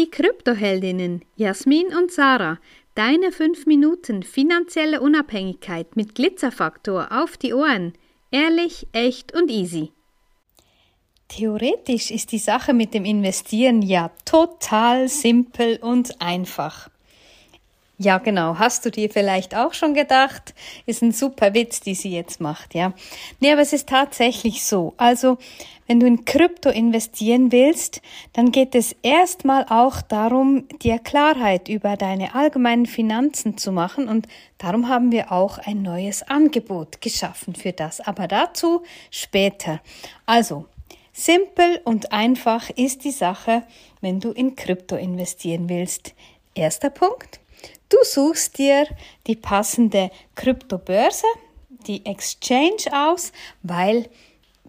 die Kryptoheldinnen Jasmin und Sarah. Deine 5 Minuten finanzielle Unabhängigkeit mit Glitzerfaktor auf die Ohren. Ehrlich, echt und easy. Theoretisch ist die Sache mit dem Investieren ja total simpel und einfach. Ja, genau. Hast du dir vielleicht auch schon gedacht? Ist ein super Witz, die sie jetzt macht, ja. Nee, aber es ist tatsächlich so. Also, wenn du in Krypto investieren willst, dann geht es erstmal auch darum, dir Klarheit über deine allgemeinen Finanzen zu machen und darum haben wir auch ein neues Angebot geschaffen für das. Aber dazu später. Also, simpel und einfach ist die Sache, wenn du in Krypto investieren willst. Erster Punkt. Du suchst dir die passende Kryptobörse, die Exchange aus, weil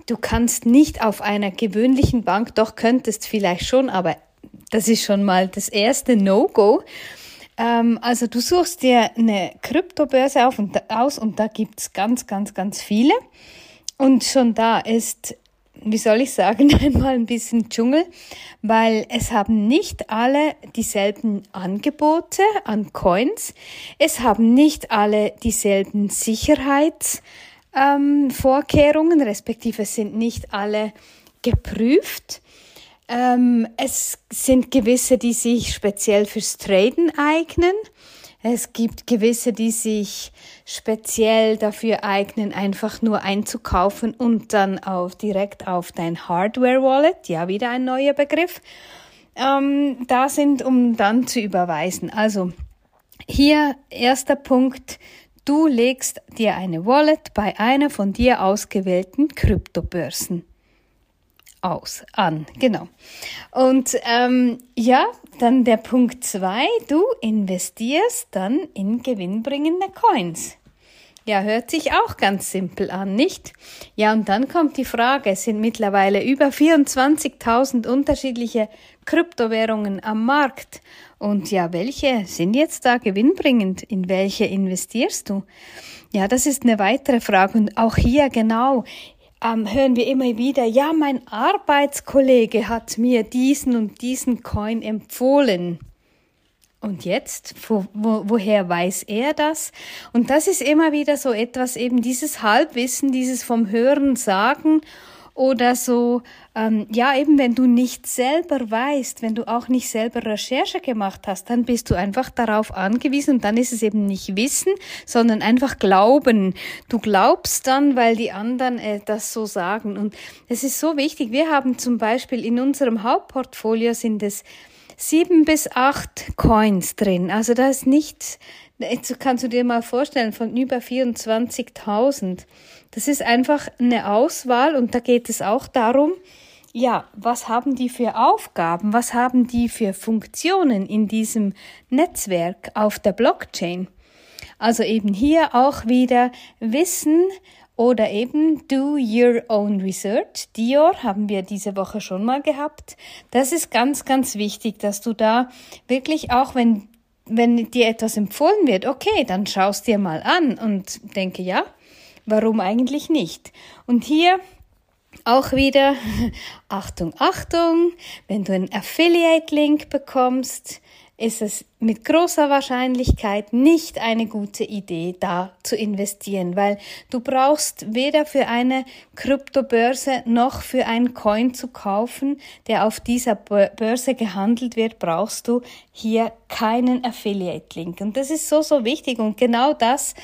du kannst nicht auf einer gewöhnlichen Bank, doch könntest vielleicht schon, aber das ist schon mal das erste No-Go. Ähm, also du suchst dir eine Kryptobörse auf und, aus und da gibt's ganz, ganz, ganz viele. Und schon da ist wie soll ich sagen, einmal ein bisschen Dschungel, weil es haben nicht alle dieselben Angebote an Coins, es haben nicht alle dieselben Sicherheitsvorkehrungen, ähm, respektive es sind nicht alle geprüft. Ähm, es sind gewisse, die sich speziell fürs Traden eignen. Es gibt gewisse, die sich speziell dafür eignen, einfach nur einzukaufen und dann auf, direkt auf dein Hardware-Wallet, ja, wieder ein neuer Begriff, ähm, da sind, um dann zu überweisen. Also hier erster Punkt, du legst dir eine Wallet bei einer von dir ausgewählten Kryptobörsen aus, an, genau. Und ähm, ja, dann der Punkt zwei, du investierst dann in gewinnbringende Coins. Ja, hört sich auch ganz simpel an, nicht? Ja, und dann kommt die Frage, es sind mittlerweile über 24.000 unterschiedliche Kryptowährungen am Markt. Und ja, welche sind jetzt da gewinnbringend? In welche investierst du? Ja, das ist eine weitere Frage. Und auch hier genau, ähm, hören wir immer wieder, ja, mein Arbeitskollege hat mir diesen und diesen Coin empfohlen. Und jetzt, wo, wo, woher weiß er das? Und das ist immer wieder so etwas, eben dieses Halbwissen, dieses vom Hören sagen oder so, ähm, ja, eben wenn du nicht selber weißt, wenn du auch nicht selber Recherche gemacht hast, dann bist du einfach darauf angewiesen und dann ist es eben nicht Wissen, sondern einfach Glauben. Du glaubst dann, weil die anderen äh, das so sagen. Und es ist so wichtig. Wir haben zum Beispiel in unserem Hauptportfolio sind es sieben bis acht Coins drin. Also da ist nichts, jetzt kannst du dir mal vorstellen, von über 24.000. Das ist einfach eine Auswahl und da geht es auch darum, ja, was haben die für Aufgaben, was haben die für Funktionen in diesem Netzwerk auf der Blockchain? Also eben hier auch wieder Wissen oder eben Do Your Own Research. Dior haben wir diese Woche schon mal gehabt. Das ist ganz, ganz wichtig, dass du da wirklich auch, wenn, wenn dir etwas empfohlen wird, okay, dann schaust dir mal an und denke, ja, warum eigentlich nicht? Und hier auch wieder, Achtung, Achtung, wenn du einen Affiliate-Link bekommst, ist es mit großer Wahrscheinlichkeit nicht eine gute Idee, da zu investieren, weil du brauchst weder für eine Kryptobörse noch für einen Coin zu kaufen, der auf dieser Börse gehandelt wird, brauchst du hier keinen Affiliate-Link. Und das ist so, so wichtig und genau das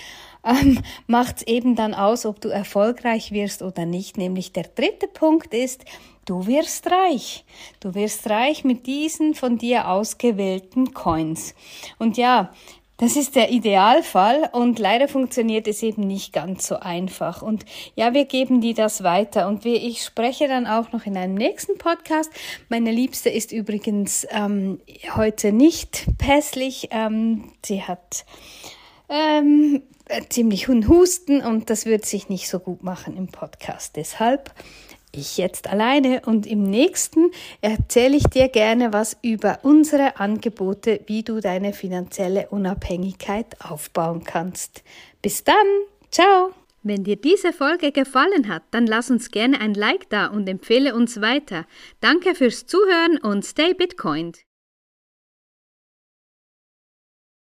ähm, macht eben dann aus, ob du erfolgreich wirst oder nicht. Nämlich der dritte Punkt ist, du wirst reich. Du wirst reich mit diesen von dir ausgewählten Coins. Und ja, das ist der Idealfall und leider funktioniert es eben nicht ganz so einfach. Und ja, wir geben dir das weiter und ich spreche dann auch noch in einem nächsten Podcast. Meine Liebste ist übrigens ähm, heute nicht pässlich. Ähm, sie hat ähm, äh, ziemlich Husten und das wird sich nicht so gut machen im Podcast. Deshalb ich jetzt alleine und im nächsten erzähle ich dir gerne was über unsere Angebote, wie du deine finanzielle Unabhängigkeit aufbauen kannst. Bis dann, ciao! Wenn dir diese Folge gefallen hat, dann lass uns gerne ein Like da und empfehle uns weiter. Danke fürs Zuhören und stay Bitcoined.